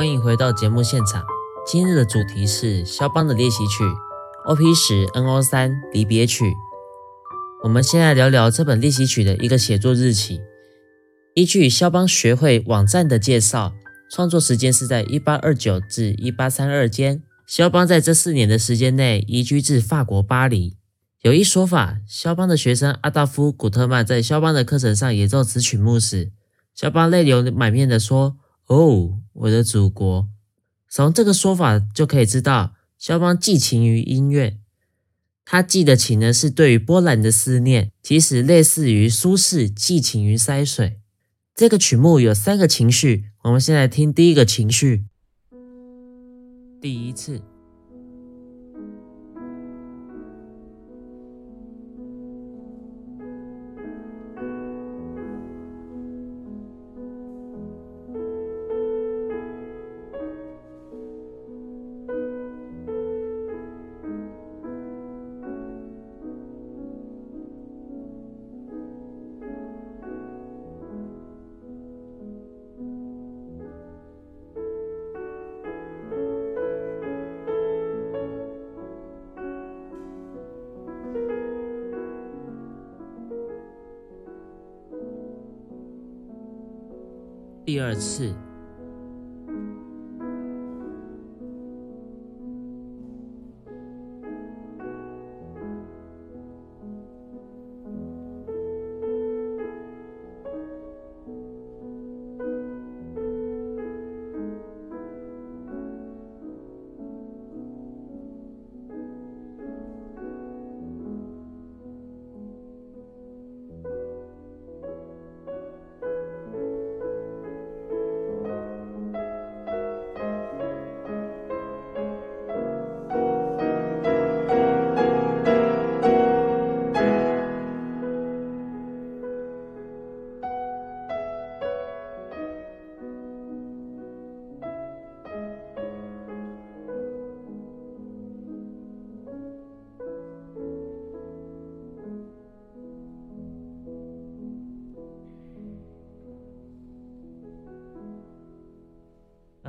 欢迎回到节目现场。今日的主题是肖邦的练习曲 OP 十 NO 三离别曲。我们先来聊聊这本练习曲的一个写作日期。依据肖邦学会网站的介绍，创作时间是在一八二九至一八三二间。肖邦在这四年的时间内移居至法国巴黎。有一说法，肖邦的学生阿道夫·古特曼在肖邦的课程上演奏此曲目时，肖邦泪流满面地说：“哦，我的祖国！”从这个说法就可以知道，肖邦寄情于音乐。他寄的情呢，是对于波兰的思念，其实类似于苏轼寄情于塞水。这个曲目有三个情绪，我们先来听第一个情绪，第一次。第二次。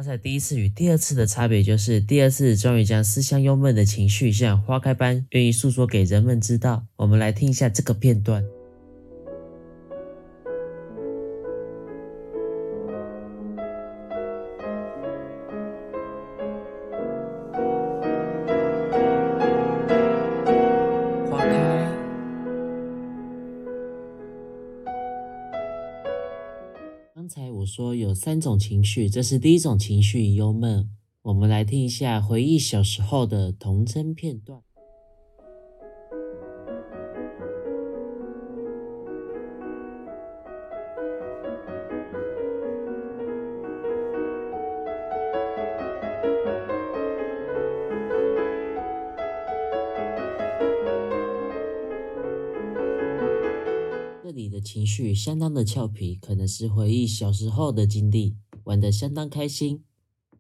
刚才第一次与第二次的差别，就是第二次终于将思乡幽闷的情绪像花开般愿意诉说给人们知道。我们来听一下这个片段。有三种情绪，这是第一种情绪，幽闷。我们来听一下回忆小时候的童真片段。你的情绪相当的俏皮，可能是回忆小时候的经历，玩得相当开心。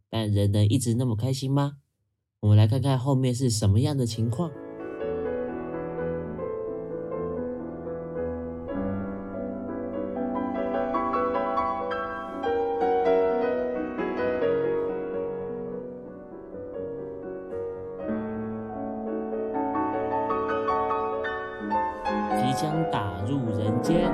但人能一直那么开心吗？我们来看看后面是什么样的情况。人间。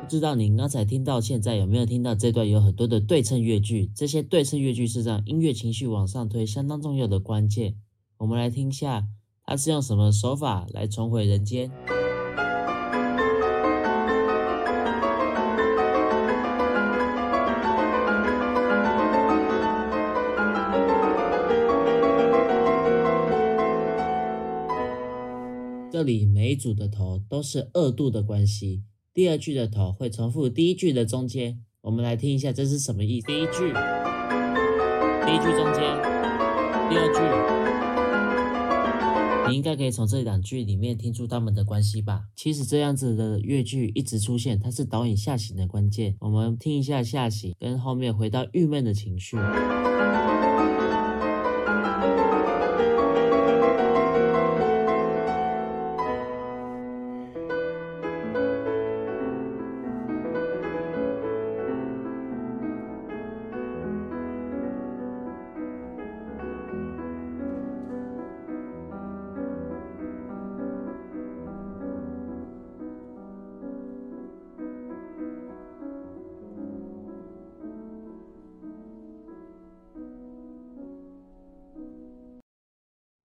不知道您刚才听到现在有没有听到这段有很多的对称乐句？这些对称乐句是让音乐情绪往上推相当重要的关键。我们来听一下，它是用什么手法来重回人间？里每一组的头都是二度的关系，第二句的头会重复第一句的中间。我们来听一下这是什么意思？第一句，第一句中间，第二句，你应该可以从这两句里面听出他们的关系吧？其实这样子的乐句一直出现，它是导引下行的关键。我们听一下下行，跟后面回到郁闷的情绪。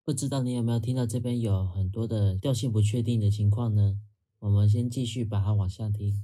不知道你有没有听到这边有很多的调性不确定的情况呢？我们先继续把它往下听。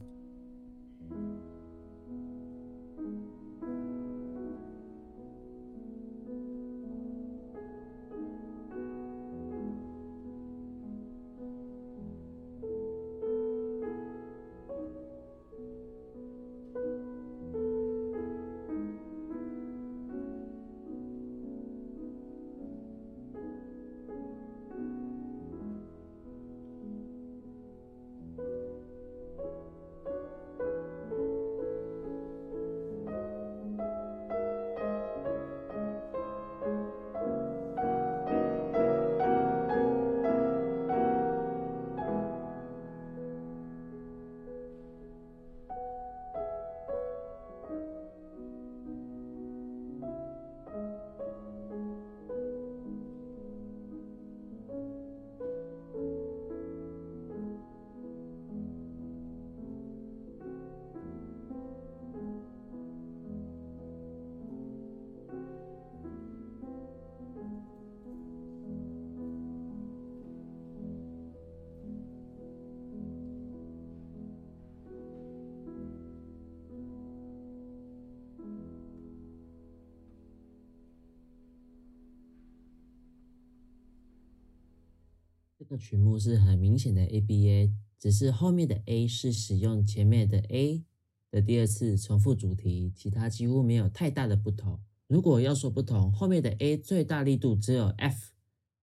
这个曲目是很明显的 ABA，只是后面的 A 是使用前面的 A 的第二次重复主题，其他几乎没有太大的不同。如果要说不同，后面的 A 最大力度只有 F，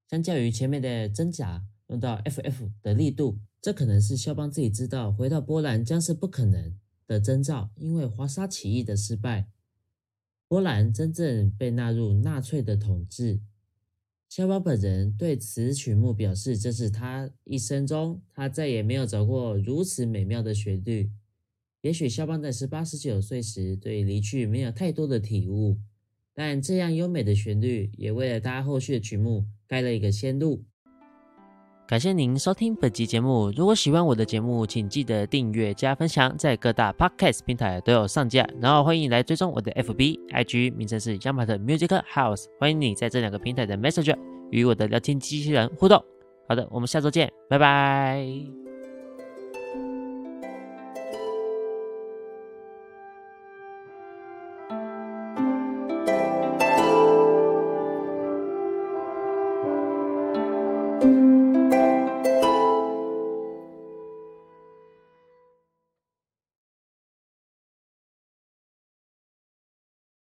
相较于前面的真假用到 FF 的力度，这可能是肖邦自己知道回到波兰将是不可能的征兆，因为华沙起义的失败，波兰真正被纳入纳粹的统治。肖邦本人对此曲目表示，这是他一生中他再也没有找过如此美妙的旋律。也许肖邦在十八、十九岁时对离去没有太多的体悟，但这样优美的旋律也为了他后续的曲目开了一个先路。感谢您收听本集节目。如果喜欢我的节目，请记得订阅加分享，在各大 podcast 平台都有上架。然后欢迎来追踪我的 FB、IG，名称是 y a m a 的 Music House。欢迎你在这两个平台的 Messenger 与我的聊天机器人互动。好的，我们下周见，拜拜。